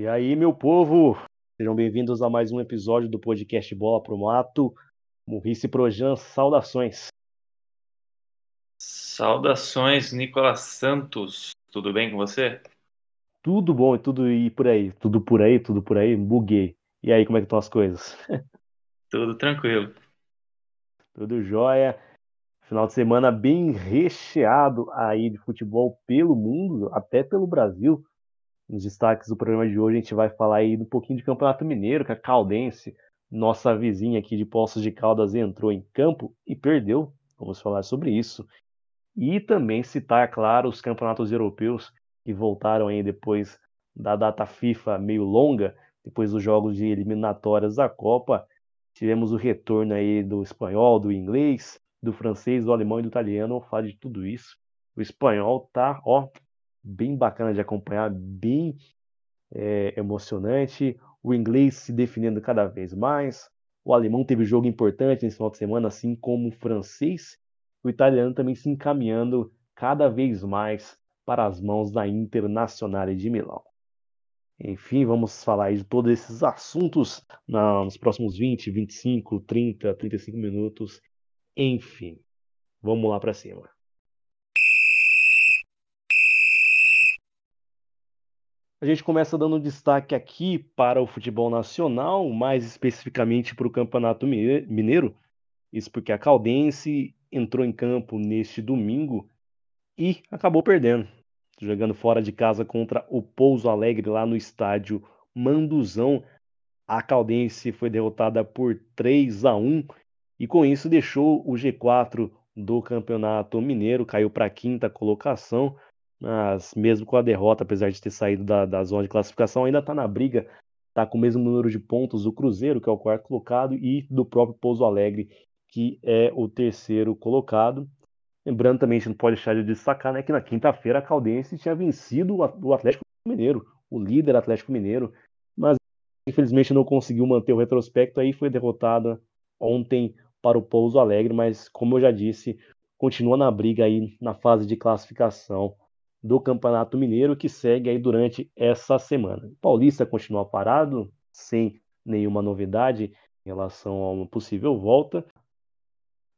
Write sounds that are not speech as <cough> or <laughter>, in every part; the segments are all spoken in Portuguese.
E aí, meu povo, sejam bem-vindos a mais um episódio do podcast Bola pro Mato. Murrice Projan, saudações. Saudações, Nicolas Santos. Tudo bem com você? Tudo bom e tudo e por aí. Tudo por aí, tudo por aí. Buguei. E aí, como é que estão as coisas? <laughs> Tudo tranquilo. Tudo jóia. Final de semana bem recheado aí de futebol pelo mundo, até pelo Brasil. Nos destaques do programa de hoje, a gente vai falar aí um pouquinho de Campeonato Mineiro, que a Caldense, nossa vizinha aqui de Poços de Caldas, entrou em campo e perdeu. Vamos falar sobre isso. E também citar, claro, os campeonatos europeus que voltaram aí depois da data FIFA meio longa, depois dos jogos de eliminatórias da Copa. Tivemos o retorno aí do espanhol, do inglês, do francês, do alemão e do italiano. Vou falar de tudo isso. O espanhol tá, ó, bem bacana de acompanhar, bem é, emocionante. O inglês se definindo cada vez mais. O alemão teve jogo importante nesse final de semana, assim como o francês. O italiano também se encaminhando cada vez mais para as mãos da Internacional de Milão. Enfim, vamos falar de todos esses assuntos nos próximos 20, 25, 30, 35 minutos. Enfim, vamos lá para cima. A gente começa dando destaque aqui para o futebol nacional, mais especificamente para o Campeonato Mineiro. Isso porque a Caldense entrou em campo neste domingo e acabou perdendo, jogando fora de casa contra o Pouso Alegre lá no estádio Manduzão. A Caldense foi derrotada por 3 a 1 e com isso deixou o G4 do Campeonato Mineiro, caiu para a quinta colocação mas mesmo com a derrota, apesar de ter saído da, da zona de classificação, ainda está na briga, está com o mesmo número de pontos do Cruzeiro, que é o quarto colocado, e do próprio Pouso Alegre, que é o terceiro colocado. Lembrando também, a gente não pode deixar de destacar né, que na quinta-feira a Caldense tinha vencido o Atlético Mineiro, o líder Atlético Mineiro, mas infelizmente não conseguiu manter o retrospecto, aí foi derrotada ontem para o Pouso Alegre, mas como eu já disse, continua na briga aí na fase de classificação do Campeonato Mineiro que segue aí durante essa semana. O Paulista continua parado, sem nenhuma novidade em relação a uma possível volta,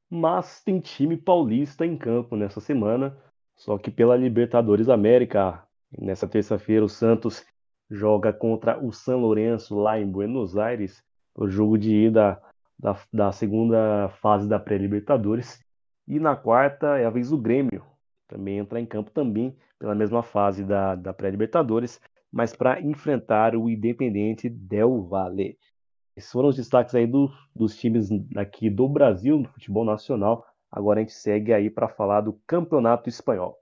mas tem time paulista em campo nessa semana, só que pela Libertadores América. Nessa terça-feira, o Santos joga contra o São Lourenço lá em Buenos Aires, o jogo de ida da, da segunda fase da pré-Libertadores. E na quarta é a vez do Grêmio, também entrar em campo também pela mesma fase da, da pré-Libertadores, mas para enfrentar o Independente Del Valle. Esses foram os destaques aí do, dos times aqui do Brasil, no futebol nacional. Agora a gente segue aí para falar do Campeonato Espanhol.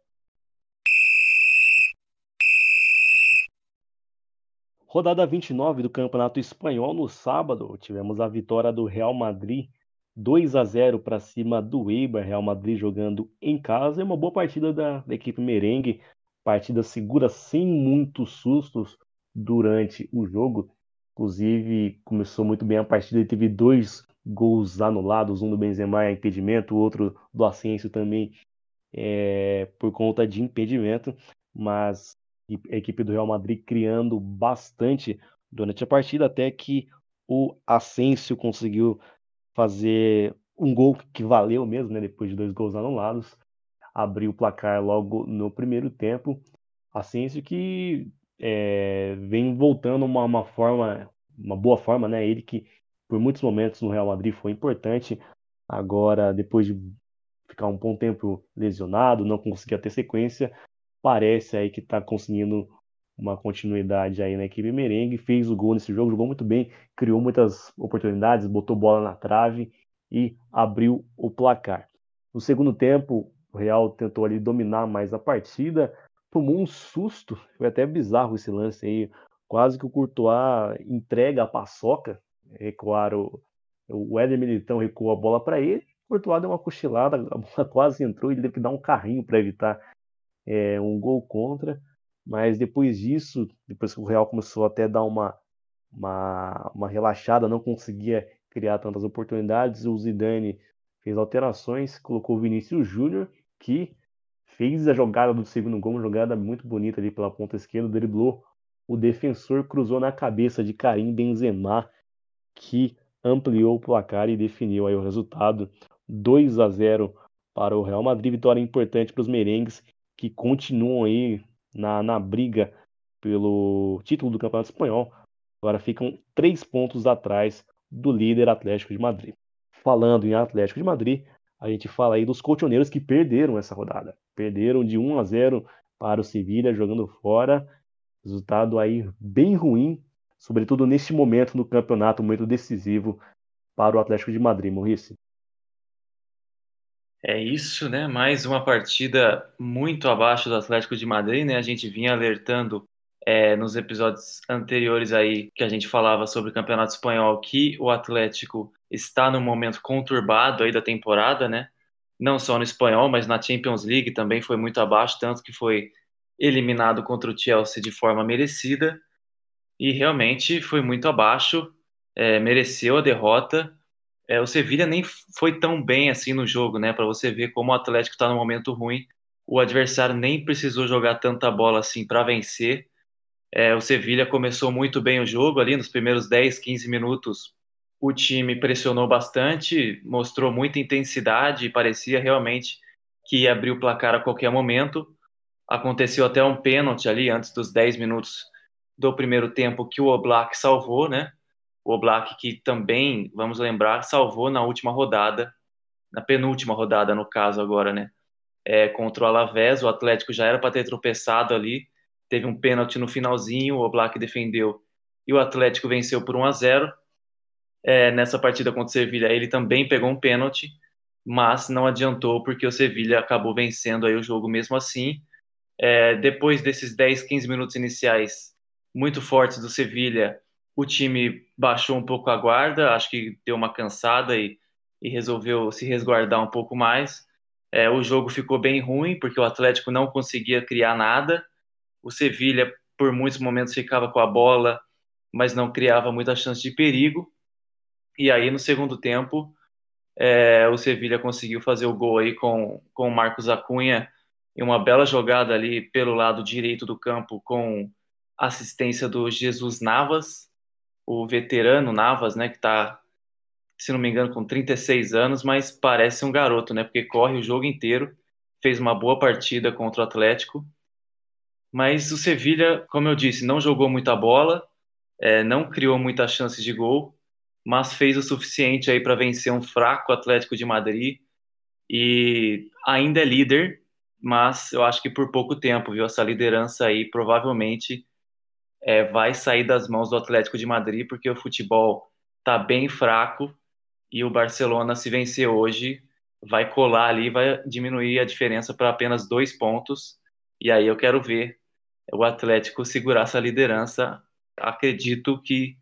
Rodada 29 do Campeonato Espanhol no sábado, tivemos a vitória do Real Madrid 2 a 0 para cima do Eibar, Real Madrid jogando em casa. É uma boa partida da, da equipe merengue, partida segura sem muitos sustos durante o jogo. Inclusive, começou muito bem a partida teve dois gols anulados, um do Benzema é impedimento, o outro do Asensio também é, por conta de impedimento, mas a equipe do Real Madrid criando bastante durante a partida, até que o Asensio conseguiu fazer um gol que valeu mesmo, né, depois de dois gols anulados, abriu o placar logo no primeiro tempo. Asensio que é, vem voltando uma, uma forma, uma boa forma, né? Ele que por muitos momentos no Real Madrid foi importante. Agora, depois de ficar um bom tempo lesionado, não conseguia ter sequência, parece aí que está conseguindo uma continuidade aí na equipe merengue, fez o gol nesse jogo, jogou muito bem, criou muitas oportunidades, botou bola na trave e abriu o placar. No segundo tempo, o Real tentou ali dominar mais a partida, tomou um susto, foi até bizarro esse lance aí, quase que o Courtois entrega a paçoca, recuaram, o Éder Militão recuou a bola para ele, o Courtois deu uma cochilada, a bola <laughs> quase entrou, ele teve que dar um carrinho para evitar é, um gol contra, mas depois disso, depois que o Real começou até a dar uma, uma, uma relaxada, não conseguia criar tantas oportunidades, o Zidane fez alterações, colocou o Vinícius Júnior, que fez a jogada do segundo gol, uma jogada muito bonita ali pela ponta esquerda, driblou o defensor cruzou na cabeça de Karim Benzema, que ampliou o placar e definiu aí o resultado 2 a 0 para o Real Madrid. Vitória importante para os merengues que continuam aí na, na briga pelo título do Campeonato Espanhol. Agora ficam três pontos atrás do líder Atlético de Madrid. Falando em Atlético de Madrid, a gente fala aí dos colchoneiros que perderam essa rodada. Perderam de 1 a 0 para o Sevilha jogando fora. Resultado aí bem ruim, sobretudo neste momento no campeonato, muito decisivo para o Atlético de Madrid, Maurice. É isso, né? Mais uma partida muito abaixo do Atlético de Madrid, né? A gente vinha alertando é, nos episódios anteriores aí que a gente falava sobre o Campeonato Espanhol que o Atlético está num momento conturbado aí da temporada, né? Não só no espanhol, mas na Champions League também foi muito abaixo, tanto que foi eliminado contra o Chelsea de forma merecida e realmente foi muito abaixo, é, mereceu a derrota. É, o Sevilla nem foi tão bem assim no jogo, né? Para você ver como o Atlético está no momento ruim. O adversário nem precisou jogar tanta bola assim para vencer. É, o Sevilla começou muito bem o jogo ali nos primeiros 10, 15 minutos. O time pressionou bastante, mostrou muita intensidade e parecia realmente que ia abrir o placar a qualquer momento. Aconteceu até um pênalti ali antes dos 10 minutos do primeiro tempo que o Oblak salvou, né? O Oblak que também, vamos lembrar, salvou na última rodada, na penúltima rodada no caso agora, né? É, contra o Alavés, o Atlético já era para ter tropeçado ali, teve um pênalti no finalzinho, o Oblak defendeu e o Atlético venceu por 1 a 0. É, nessa partida contra o Sevilha, ele também pegou um pênalti, mas não adiantou porque o Sevilha acabou vencendo aí o jogo mesmo assim. É, depois desses 10, 15 minutos iniciais muito fortes do Sevilha, o time baixou um pouco a guarda, acho que deu uma cansada e, e resolveu se resguardar um pouco mais. É, o jogo ficou bem ruim porque o Atlético não conseguia criar nada o Sevilha, por muitos momentos, ficava com a bola, mas não criava muita chance de perigo. E aí, no segundo tempo, é, o Sevilha conseguiu fazer o gol aí com, com o Marcos Acunha em uma bela jogada ali pelo lado direito do campo com assistência do Jesus Navas, o veterano Navas, né, que está, se não me engano, com 36 anos, mas parece um garoto, né, porque corre o jogo inteiro, fez uma boa partida contra o Atlético mas o Sevilha, como eu disse, não jogou muita bola, é, não criou muitas chances de gol, mas fez o suficiente aí para vencer um fraco Atlético de Madrid e ainda é líder, mas eu acho que por pouco tempo, viu? Essa liderança aí provavelmente é, vai sair das mãos do Atlético de Madrid, porque o futebol está bem fraco e o Barcelona, se vencer hoje, vai colar ali, vai diminuir a diferença para apenas dois pontos. E aí eu quero ver o Atlético segurar essa liderança. Acredito que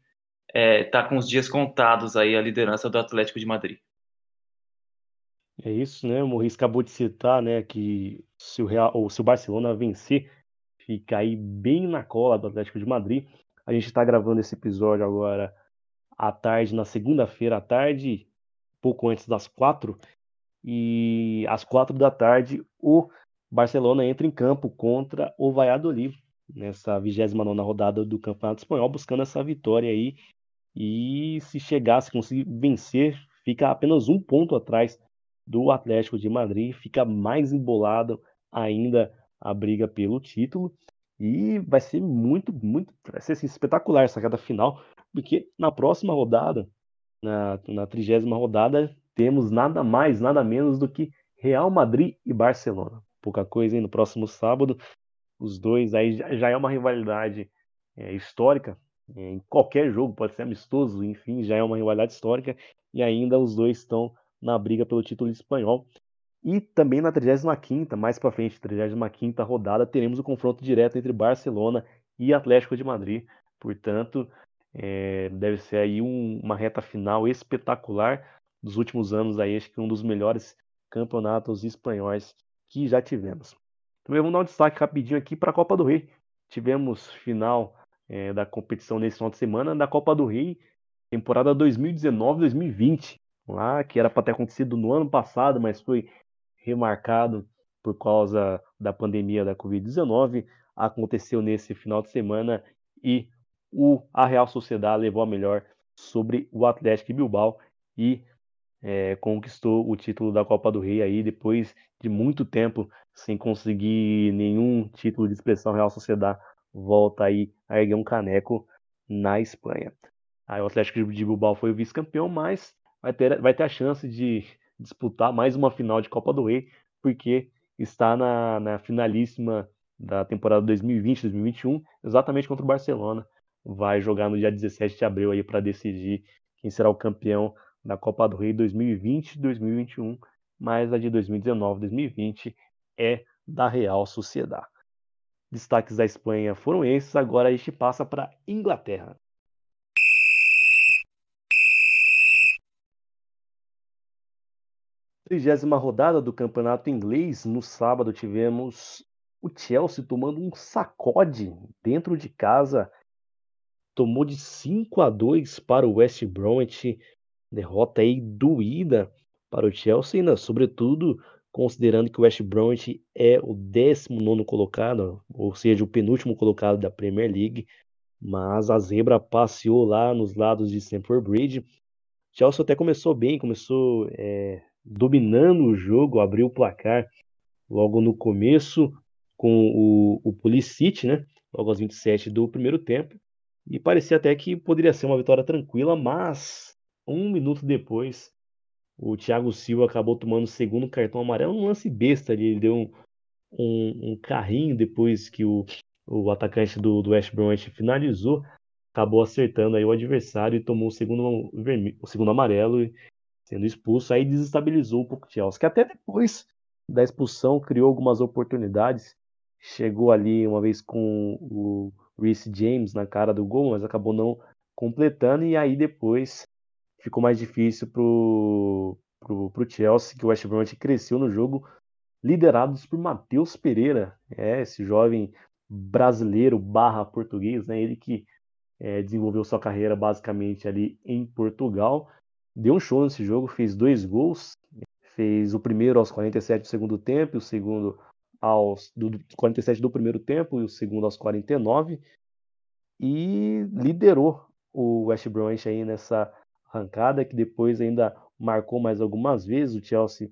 está é, tá com os dias contados aí a liderança do Atlético de Madrid. É isso, né? O Morris acabou de citar, né, que se o Real ou se o Barcelona vencer, fica aí bem na cola do Atlético de Madrid. A gente está gravando esse episódio agora à tarde, na segunda-feira à tarde, pouco antes das quatro. E às quatro da tarde, o Barcelona entra em campo contra o Valladolid nessa 29 rodada do Campeonato Espanhol, buscando essa vitória aí. E se chegar, se conseguir vencer, fica apenas um ponto atrás do Atlético de Madrid, fica mais embolado ainda a briga pelo título. E vai ser muito, muito, vai ser assim, espetacular essa cada final, porque na próxima rodada, na, na trigésima rodada, temos nada mais, nada menos do que Real Madrid e Barcelona pouca coisa, hein? No próximo sábado, os dois aí já é uma rivalidade é, histórica. É, em qualquer jogo, pode ser amistoso, enfim, já é uma rivalidade histórica. E ainda os dois estão na briga pelo título espanhol. E também na 35ª, mais para frente, 35ª rodada, teremos o confronto direto entre Barcelona e Atlético de Madrid. Portanto, é, deve ser aí um, uma reta final espetacular dos últimos anos aí, acho que um dos melhores campeonatos espanhóis que já tivemos. Também vamos dar um destaque rapidinho aqui para a Copa do Rei. Tivemos final é, da competição nesse final de semana da Copa do Rei, temporada 2019-2020, lá que era para ter acontecido no ano passado, mas foi remarcado por causa da pandemia da Covid-19. Aconteceu nesse final de semana e o, a Real Sociedade levou a melhor sobre o Atlético Bilbao e é, conquistou o título da Copa do Rei aí depois de muito tempo sem conseguir nenhum título de expressão Real Sociedade volta aí a erguer um caneco na Espanha. Aí o Atlético de Bilbao foi o vice-campeão, mas vai ter, vai ter a chance de disputar mais uma final de Copa do Rei, porque está na, na finalíssima da temporada 2020-2021, exatamente contra o Barcelona. Vai jogar no dia 17 de abril aí para decidir quem será o campeão da Copa do Rei 2020-2021, mas a de 2019-2020 é da Real Sociedade. Destaques da Espanha foram esses, agora a gente passa para Inglaterra. Trigésima rodada do campeonato inglês. No sábado tivemos o Chelsea tomando um sacode dentro de casa. Tomou de 5 a 2 para o West Bromwich. Derrota aí doída para o Chelsea, né? sobretudo considerando que o West Bromwich é o 19 colocado, ou seja, o penúltimo colocado da Premier League. Mas a zebra passeou lá nos lados de Stamford Bridge. Chelsea até começou bem, começou é, dominando o jogo, abriu o placar logo no começo com o, o Pulisic, né? Logo aos 27 do primeiro tempo. E parecia até que poderia ser uma vitória tranquila, mas um minuto depois o Thiago Silva acabou tomando o segundo cartão amarelo, um lance besta ali, ele deu um, um, um carrinho depois que o, o atacante do, do West Bromwich finalizou, acabou acertando aí o adversário e tomou o segundo, o segundo amarelo, sendo expulso, aí desestabilizou um pouco o Chelsea, que até depois da expulsão criou algumas oportunidades, chegou ali uma vez com o Reece James na cara do gol, mas acabou não completando, e aí depois ficou mais difícil pro, pro, pro Chelsea, que o West Bromwich cresceu no jogo, liderados por Matheus Pereira, é, esse jovem brasileiro barra português, né, ele que é, desenvolveu sua carreira basicamente ali em Portugal, deu um show nesse jogo, fez dois gols, fez o primeiro aos 47 do segundo tempo, o segundo aos do 47 do primeiro tempo e o segundo aos 49 e liderou o West Bromwich aí nessa arrancada que depois ainda marcou mais algumas vezes. O Chelsea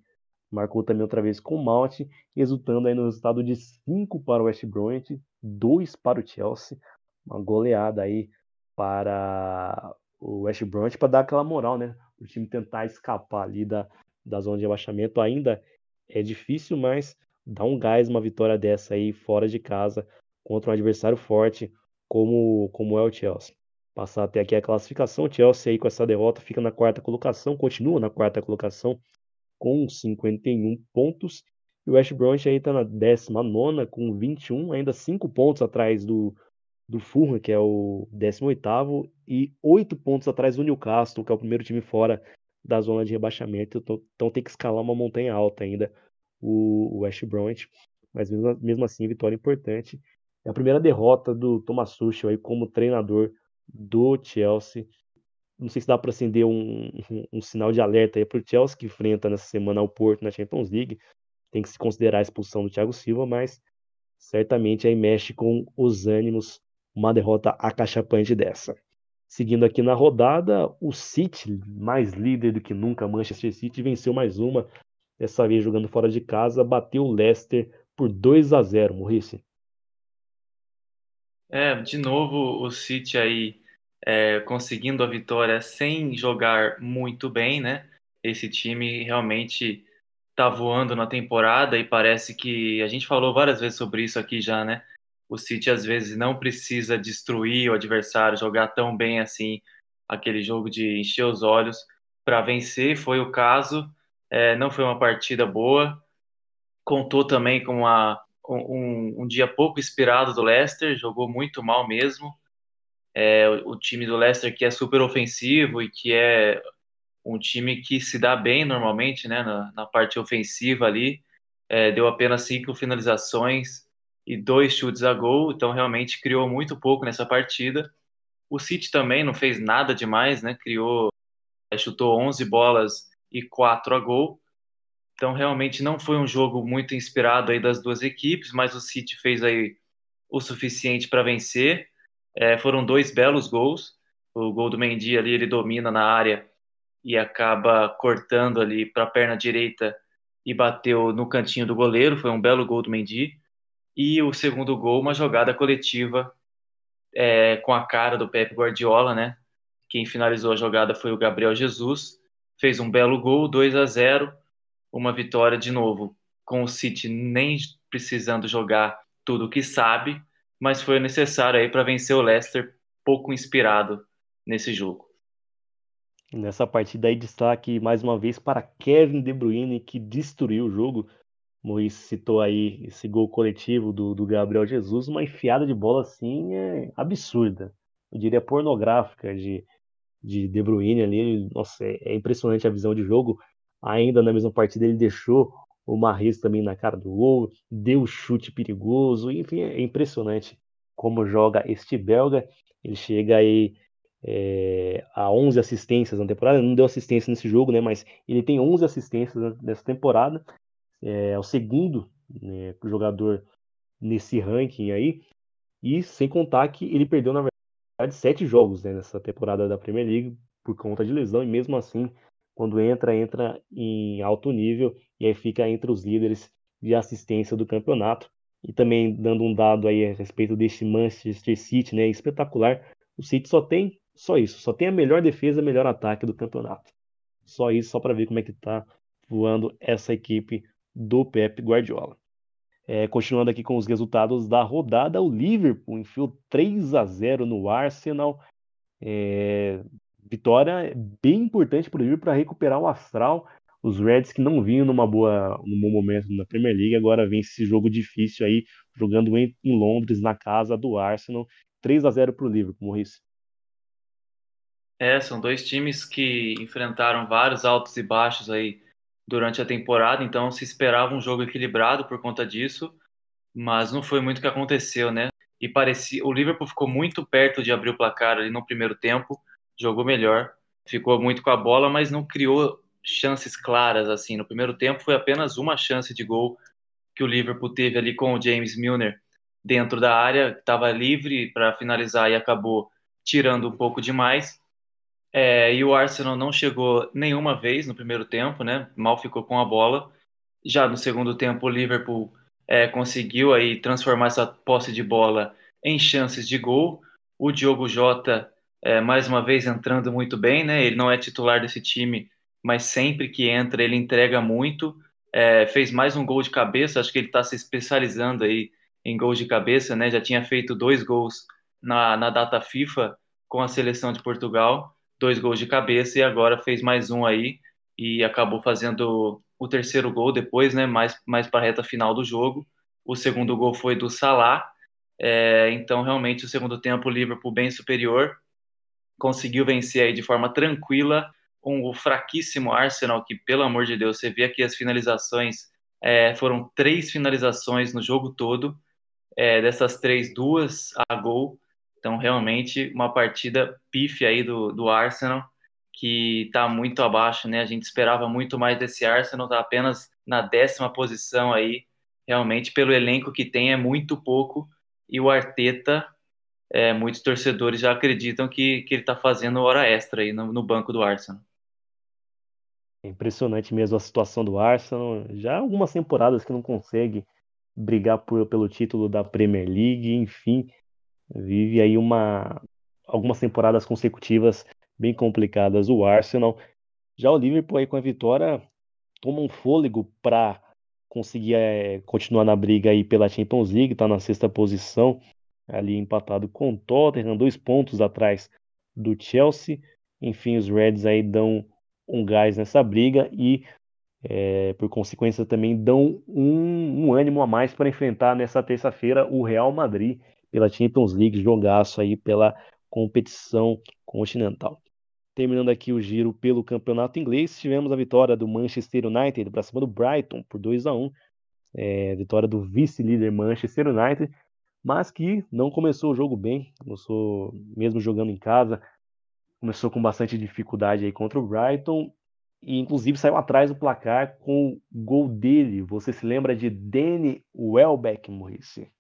marcou também outra vez com o Mount resultando aí no resultado de 5 para o West Bromwich 2 para o Chelsea. Uma goleada aí para o West Bromwich para dar aquela moral né o time tentar escapar ali da, da zona de abaixamento ainda é difícil, mas dá um gás uma vitória dessa aí fora de casa contra um adversário forte como, como é o Chelsea. Passar até aqui a classificação, o Chelsea aí com essa derrota fica na quarta colocação, continua na quarta colocação com 51 pontos. E o West Bromwich aí está na 19 com 21, ainda 5 pontos atrás do, do Fulham, que é o 18º, e 8 pontos atrás do Newcastle, que é o primeiro time fora da zona de rebaixamento. Então, então tem que escalar uma montanha alta ainda o, o West Bromwich. Mas mesmo, mesmo assim, vitória importante. É a primeira derrota do Thomas Tuchel aí como treinador do Chelsea. Não sei se dá para acender um, um, um, sinal de alerta aí para o Chelsea que enfrenta nessa semana o Porto na Champions League. Tem que se considerar a expulsão do Thiago Silva, mas certamente aí mexe com os ânimos uma derrota acachapante dessa. Seguindo aqui na rodada, o City, mais líder do que nunca, Manchester City, venceu mais uma, dessa vez jogando fora de casa, bateu o Leicester por 2 a 0 Murici. É, de novo o City aí é, conseguindo a vitória sem jogar muito bem, né? Esse time realmente tá voando na temporada e parece que a gente falou várias vezes sobre isso aqui já, né? O City às vezes não precisa destruir o adversário, jogar tão bem assim aquele jogo de encher os olhos para vencer. Foi o caso, é, não foi uma partida boa. Contou também com uma, um, um, dia pouco inspirado do Leicester, jogou muito mal mesmo. É, o, o time do Leicester que é super ofensivo e que é um time que se dá bem normalmente né, na, na parte ofensiva ali. É, deu apenas cinco finalizações, e dois chutes a gol, então realmente criou muito pouco nessa partida. O City também não fez nada demais, né? Criou, é, chutou 11 bolas e 4 a gol. Então realmente não foi um jogo muito inspirado aí das duas equipes, mas o City fez aí o suficiente para vencer. É, foram dois belos gols. O gol do Mendy ali, ele domina na área e acaba cortando ali para a perna direita e bateu no cantinho do goleiro. Foi um belo gol do Mendy. E o segundo gol, uma jogada coletiva é, com a cara do Pepe Guardiola, né? Quem finalizou a jogada foi o Gabriel Jesus. Fez um belo gol, 2 a 0 Uma vitória de novo, com o City nem precisando jogar tudo o que sabe, mas foi necessário aí para vencer o Leicester, pouco inspirado nesse jogo. Nessa partida aí, destaque mais uma vez para Kevin De Bruyne, que destruiu o jogo. Mois citou aí esse gol coletivo do, do Gabriel Jesus, uma enfiada de bola assim é absurda. Eu diria pornográfica de, de De Bruyne ali. Nossa, é, é impressionante a visão de jogo. Ainda na mesma partida ele deixou o Marres também na cara do gol, deu chute perigoso, enfim, é impressionante como joga este belga. Ele chega aí é, a 11 assistências na temporada, não deu assistência nesse jogo, né, mas ele tem 11 assistências nessa temporada, é, é o segundo né, jogador nesse ranking aí, e sem contar que ele perdeu, na verdade, sete jogos né, nessa temporada da Premier League por conta de lesão, e mesmo assim, quando entra, entra em alto nível, e aí fica entre os líderes de assistência do campeonato. E também dando um dado aí a respeito deste Manchester City, né, espetacular, o City só tem só isso, só tem a melhor defesa, melhor ataque do campeonato. Só isso, só para ver como é que tá voando essa equipe do Pep Guardiola. É, continuando aqui com os resultados da rodada, o Liverpool enfiou 3 a 0 no Arsenal. É, vitória bem importante para o Liverpool para recuperar o astral. Os Reds que não vinham numa boa, num bom momento na Premier League, agora vem esse jogo difícil aí, jogando em, em Londres, na casa do Arsenal. 3 a 0 para o Liverpool, Maurício. É, são dois times que enfrentaram vários altos e baixos aí durante a temporada, então se esperava um jogo equilibrado por conta disso, mas não foi muito que aconteceu, né? E parecia, o Liverpool ficou muito perto de abrir o placar ali no primeiro tempo, jogou melhor, ficou muito com a bola, mas não criou chances claras assim. No primeiro tempo foi apenas uma chance de gol que o Liverpool teve ali com o James Milner dentro da área, estava livre para finalizar e acabou tirando um pouco demais. É, e o Arsenal não chegou nenhuma vez no primeiro tempo, né? Mal ficou com a bola. Já no segundo tempo, o Liverpool é, conseguiu aí transformar essa posse de bola em chances de gol. O Diogo Jota, é, mais uma vez, entrando muito bem, né? Ele não é titular desse time, mas sempre que entra, ele entrega muito. É, fez mais um gol de cabeça, acho que ele está se especializando aí em gols de cabeça, né? Já tinha feito dois gols na, na data FIFA com a seleção de Portugal dois gols de cabeça e agora fez mais um aí e acabou fazendo o terceiro gol depois, né, mais, mais para a reta final do jogo. O segundo gol foi do Salah, é, então realmente o segundo tempo o Liverpool bem superior, conseguiu vencer aí de forma tranquila um, fraquíssimo Arsenal, que pelo amor de Deus, você vê aqui as finalizações, é, foram três finalizações no jogo todo, é, dessas três, duas a gol, então, realmente, uma partida pífia aí do, do Arsenal, que está muito abaixo, né? A gente esperava muito mais desse Arsenal, está apenas na décima posição aí. Realmente, pelo elenco que tem, é muito pouco. E o Arteta, é, muitos torcedores já acreditam que, que ele está fazendo hora extra aí no, no banco do Arsenal. É impressionante mesmo a situação do Arsenal. Já algumas temporadas que não consegue brigar por, pelo título da Premier League, enfim vive aí uma algumas temporadas consecutivas bem complicadas o Arsenal. Já o Liverpool aí com a vitória toma um fôlego para conseguir é, continuar na briga aí pela Champions League, está na sexta posição, ali empatado com o Tottenham, dois pontos atrás do Chelsea. Enfim, os Reds aí dão um gás nessa briga e, é, por consequência, também dão um, um ânimo a mais para enfrentar nessa terça-feira o Real Madrid, pela Champions League, jogaço aí pela competição continental. Terminando aqui o giro pelo campeonato inglês, tivemos a vitória do Manchester United para cima do Brighton por 2 a 1 é, vitória do vice-líder Manchester United, mas que não começou o jogo bem, começou mesmo jogando em casa, começou com bastante dificuldade aí contra o Brighton e inclusive saiu atrás do placar com o gol dele. Você se lembra de Danny Welbeck, Maurice?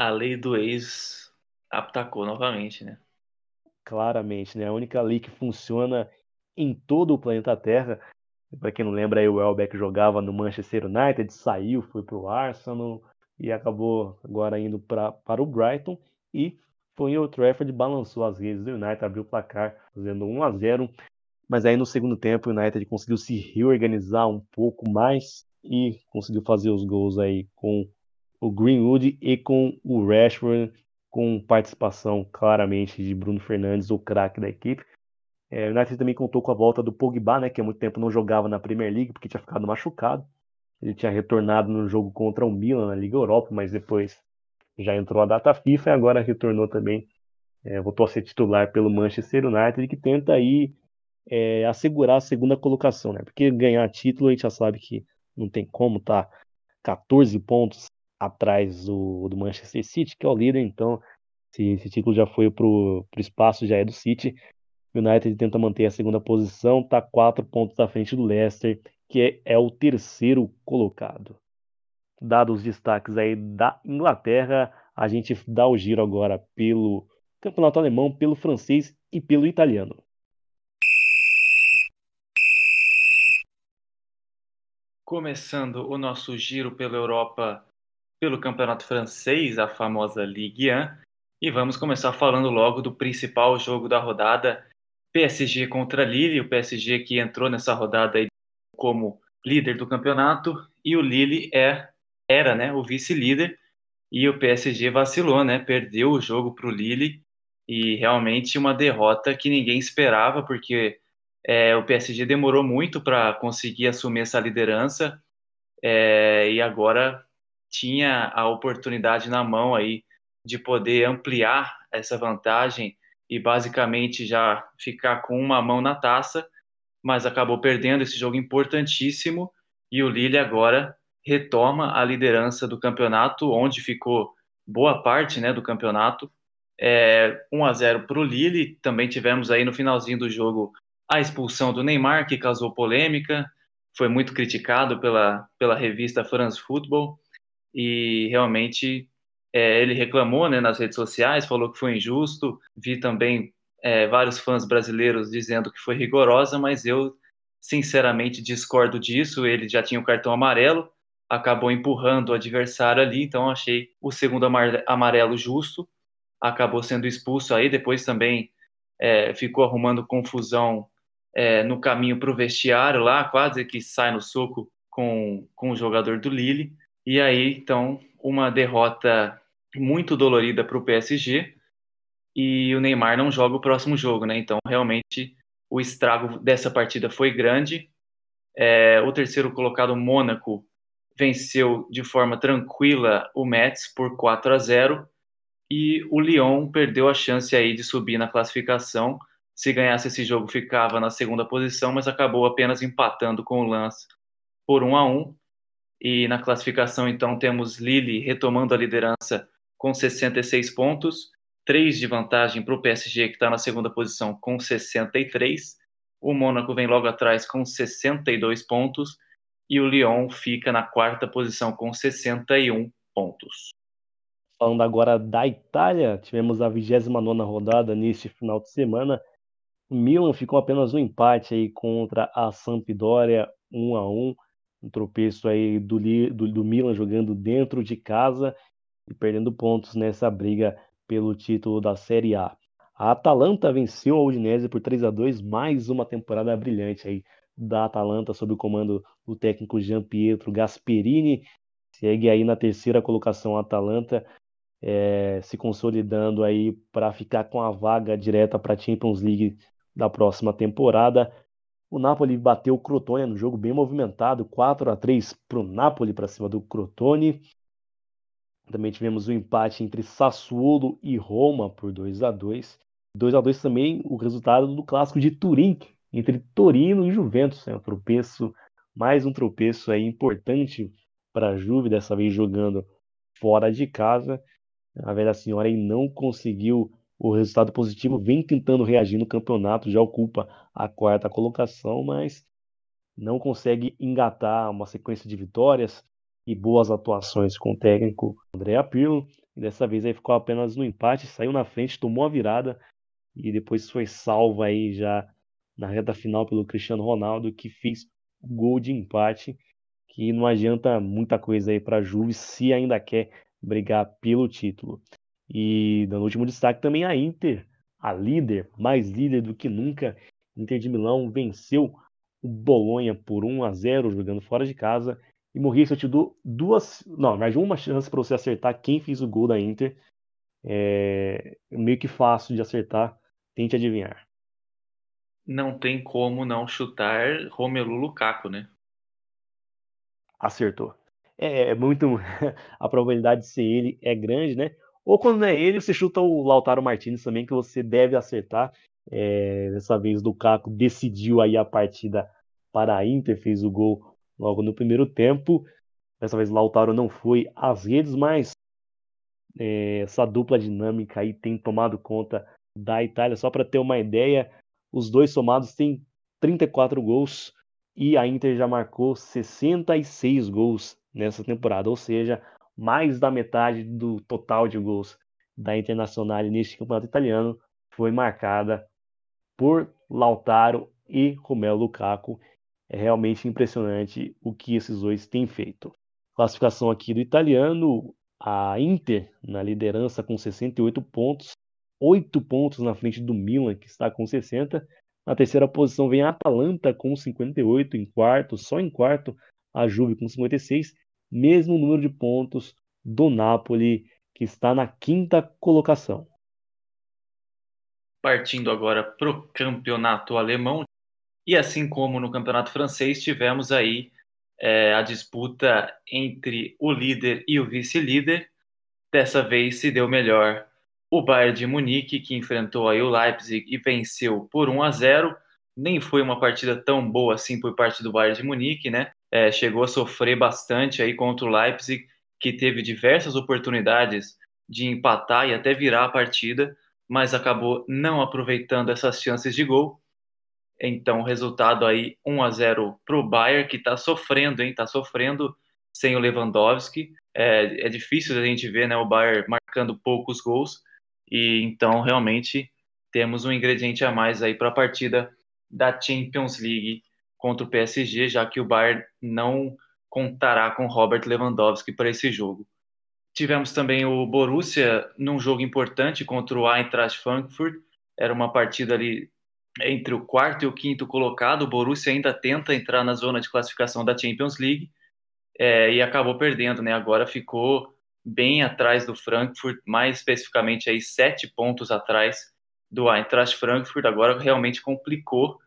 A lei do ex Atacou novamente, né? Claramente, né? A única lei que funciona em todo o planeta Terra. Para quem não lembra, aí, o Welbeck jogava no Manchester United, saiu, foi para o Arsenal e acabou agora indo pra, para o Brighton e foi em Trafford, balançou as redes do United, abriu o placar, fazendo 1 a 0 mas aí no segundo tempo o United conseguiu se reorganizar um pouco mais e conseguiu fazer os gols aí com o Greenwood e com o Rashford, com participação claramente de Bruno Fernandes, o craque da equipe. É, o United também contou com a volta do Pogba, né, que há muito tempo não jogava na Premier League porque tinha ficado machucado. Ele tinha retornado no jogo contra o Milan na Liga Europa, mas depois já entrou a data FIFA e agora retornou também, é, voltou a ser titular pelo Manchester United, que tenta aí é, assegurar a segunda colocação, né? Porque ganhar título a gente já sabe que não tem como, tá 14 pontos atrás do, do Manchester City, que é o líder, então se esse título já foi pro, pro espaço, já é do City. O United tenta manter a segunda posição, tá quatro pontos à frente do Leicester, que é, é o terceiro colocado. Dados os destaques aí da Inglaterra, a gente dá o giro agora pelo campeonato alemão, pelo francês e pelo italiano. Começando o nosso giro pela Europa, pelo campeonato francês, a famosa Ligue 1, e vamos começar falando logo do principal jogo da rodada, PSG contra Lille, o PSG que entrou nessa rodada como líder do campeonato, e o Lille é era, né, o vice-líder, e o PSG vacilou, né, perdeu o jogo para o Lille, e realmente uma derrota que ninguém esperava, porque é, o PSG demorou muito para conseguir assumir essa liderança, é, e agora tinha a oportunidade na mão aí de poder ampliar essa vantagem e basicamente já ficar com uma mão na taça, mas acabou perdendo esse jogo importantíssimo e o Lille agora retoma a liderança do campeonato, onde ficou boa parte né, do campeonato. É, 1 a 0 para o Lille. Também tivemos aí no finalzinho do jogo a expulsão do Neymar, que causou polêmica, foi muito criticado pela, pela revista France Football e realmente é, ele reclamou né, nas redes sociais, falou que foi injusto. Vi também é, vários fãs brasileiros dizendo que foi rigorosa, mas eu sinceramente discordo disso. Ele já tinha o cartão amarelo, acabou empurrando o adversário ali, então achei o segundo amarelo justo, acabou sendo expulso aí, depois também é, ficou arrumando confusão é, no caminho para o vestiário lá, quase que sai no soco com, com o jogador do Lille, e aí então uma derrota muito dolorida para o PSG, e o Neymar não joga o próximo jogo, né? Então realmente o estrago dessa partida foi grande. É, o terceiro colocado, Mônaco, venceu de forma tranquila o Metz por 4 a 0 e o Lyon perdeu a chance aí de subir na classificação. Se ganhasse esse jogo, ficava na segunda posição, mas acabou apenas empatando com o Lance por 1 a 1. E na classificação, então, temos Lille retomando a liderança com 66 pontos, 3 de vantagem para o PSG, que está na segunda posição com 63. O Mônaco vem logo atrás com 62 pontos e o Lyon fica na quarta posição com 61 pontos. Falando agora da Itália, tivemos a 29 rodada neste final de semana. O Milan ficou apenas um empate aí contra a Sampdoria, 1 a 1 um tropeço aí do, do, do Milan jogando dentro de casa e perdendo pontos nessa briga pelo título da Série A. A Atalanta venceu a Udinese por 3 a 2 mais uma temporada brilhante aí da Atalanta sob o comando do técnico Jean Pietro Gasperini. Segue aí na terceira colocação a Atalanta, é, se consolidando aí para ficar com a vaga direta para a Champions League da próxima temporada. O Napoli bateu o Crotone no jogo bem movimentado, 4 a 3 para o Napoli para cima do Crotone. Também tivemos o um empate entre Sassuolo e Roma por 2 a 2 2 a 2 também o resultado do clássico de Turim, entre Torino e Juventus. É um tropeço, mais um tropeço aí importante para a Juve, dessa vez jogando fora de casa. A velha senhora não conseguiu o resultado positivo, vem tentando reagir no campeonato, já ocupa a quarta colocação, mas não consegue engatar uma sequência de vitórias e boas atuações com o técnico André Pirlo. Dessa vez aí ficou apenas no empate, saiu na frente, tomou a virada e depois foi salvo aí já na reta final pelo Cristiano Ronaldo, que fez o gol de empate, que não adianta muita coisa aí para a Juve se ainda quer brigar pelo título. E dando último destaque também a Inter, a líder, mais líder do que nunca. Inter de Milão venceu o Bolonha por 1 a 0 jogando fora de casa. E Maurício, eu te dou duas, não, mais uma chance para você acertar quem fez o gol da Inter. É meio que fácil de acertar. Tente adivinhar. Não tem como não chutar Romelu Lukaku, né? Acertou. É, é muito. <laughs> a probabilidade de ser ele é grande, né? Ou quando não é ele, você chuta o Lautaro Martinez também, que você deve acertar. É, dessa vez, o Lukaku decidiu aí a partida para a Inter, fez o gol logo no primeiro tempo. Dessa vez, Lautaro não foi às redes, mas é, essa dupla dinâmica aí tem tomado conta da Itália. Só para ter uma ideia, os dois somados têm 34 gols e a Inter já marcou 66 gols nessa temporada, ou seja, mais da metade do total de gols da Internacional neste campeonato italiano foi marcada por Lautaro e Romelu Lukaku. É realmente impressionante o que esses dois têm feito. Classificação aqui do italiano, a Inter na liderança com 68 pontos, 8 pontos na frente do Milan, que está com 60. Na terceira posição vem a Atalanta com 58, em quarto, só em quarto, a Juve com 56, mesmo número de pontos do Napoli, que está na quinta colocação. Partindo agora para o campeonato alemão, e assim como no campeonato francês, tivemos aí é, a disputa entre o líder e o vice-líder. Dessa vez se deu melhor o Bayern de Munique, que enfrentou aí o Leipzig e venceu por 1 a 0. Nem foi uma partida tão boa assim por parte do Bayern de Munique, né? É, chegou a sofrer bastante aí contra o Leipzig, que teve diversas oportunidades de empatar e até virar a partida, mas acabou não aproveitando essas chances de gol então, resultado aí 1 a 0 para o Bayern, que está sofrendo, hein? Está sofrendo sem o Lewandowski. É, é difícil a gente ver né, o Bayern marcando poucos gols. E então, realmente, temos um ingrediente a mais aí para a partida da Champions League contra o PSG, já que o Bayern não contará com Robert Lewandowski para esse jogo. Tivemos também o Borussia num jogo importante contra o Eintracht Frankfurt. Era uma partida ali entre o quarto e o quinto colocado, o Borussia ainda tenta entrar na zona de classificação da Champions League é, e acabou perdendo, né? Agora ficou bem atrás do Frankfurt, mais especificamente aí sete pontos atrás do Eintracht Frankfurt. Agora realmente complicou.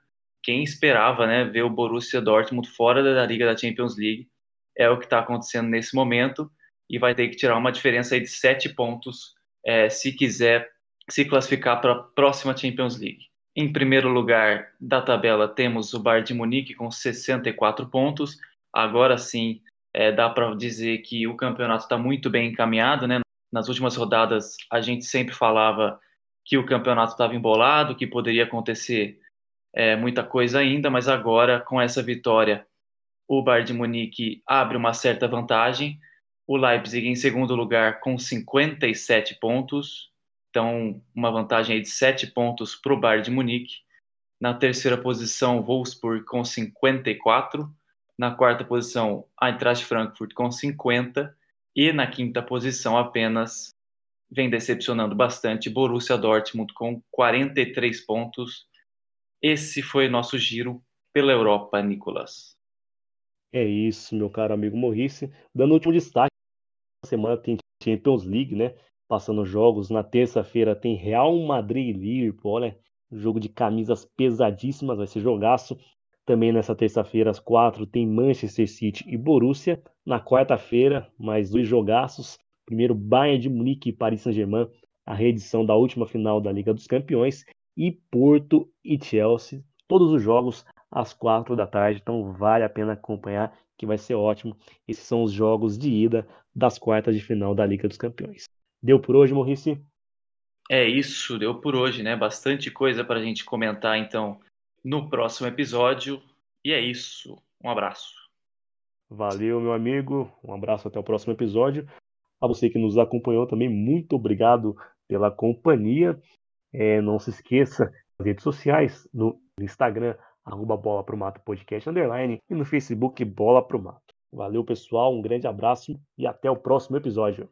Quem esperava, né, ver o Borussia Dortmund fora da liga da Champions League é o que está acontecendo nesse momento e vai ter que tirar uma diferença de sete pontos é, se quiser se classificar para a próxima Champions League. Em primeiro lugar da tabela temos o Bayern de Munique com 64 pontos. Agora sim, é, dá para dizer que o campeonato está muito bem encaminhado, né? Nas últimas rodadas a gente sempre falava que o campeonato estava embolado, que poderia acontecer é, muita coisa ainda, mas agora com essa vitória o Bayern de Munique abre uma certa vantagem. O Leipzig em segundo lugar com 57 pontos, então, uma vantagem de 7 pontos para o Bayern de Munique. Na terceira posição, Wolfsburg com 54. Na quarta posição, Eintracht Frankfurt com 50. E na quinta posição, apenas vem decepcionando bastante, Borussia Dortmund com 43 pontos. Esse foi nosso giro pela Europa, Nicolas. É isso, meu caro amigo Maurice. Dando último destaque, semana tem Champions League, né? passando jogos. Na terça-feira tem Real Madrid e Liverpool, olha, jogo de camisas pesadíssimas, vai ser jogaço. Também nessa terça-feira, às quatro, tem Manchester City e Borussia. Na quarta-feira, mais dois jogaços. Primeiro, Bayern de Munique e Paris Saint-Germain, a reedição da última final da Liga dos Campeões. E Porto e Chelsea, todos os jogos às quatro da tarde. Então vale a pena acompanhar, que vai ser ótimo. Esses são os jogos de ida das quartas de final da Liga dos Campeões. Deu por hoje, Maurice? É isso, deu por hoje, né? Bastante coisa para a gente comentar, então, no próximo episódio. E é isso. Um abraço. Valeu, meu amigo. Um abraço até o próximo episódio. A você que nos acompanhou também, muito obrigado pela companhia. É, não se esqueça das redes sociais, no Instagram, arroba Bola Pro Mato Podcast Underline, e no Facebook Bola Pro Mato. Valeu, pessoal, um grande abraço e até o próximo episódio.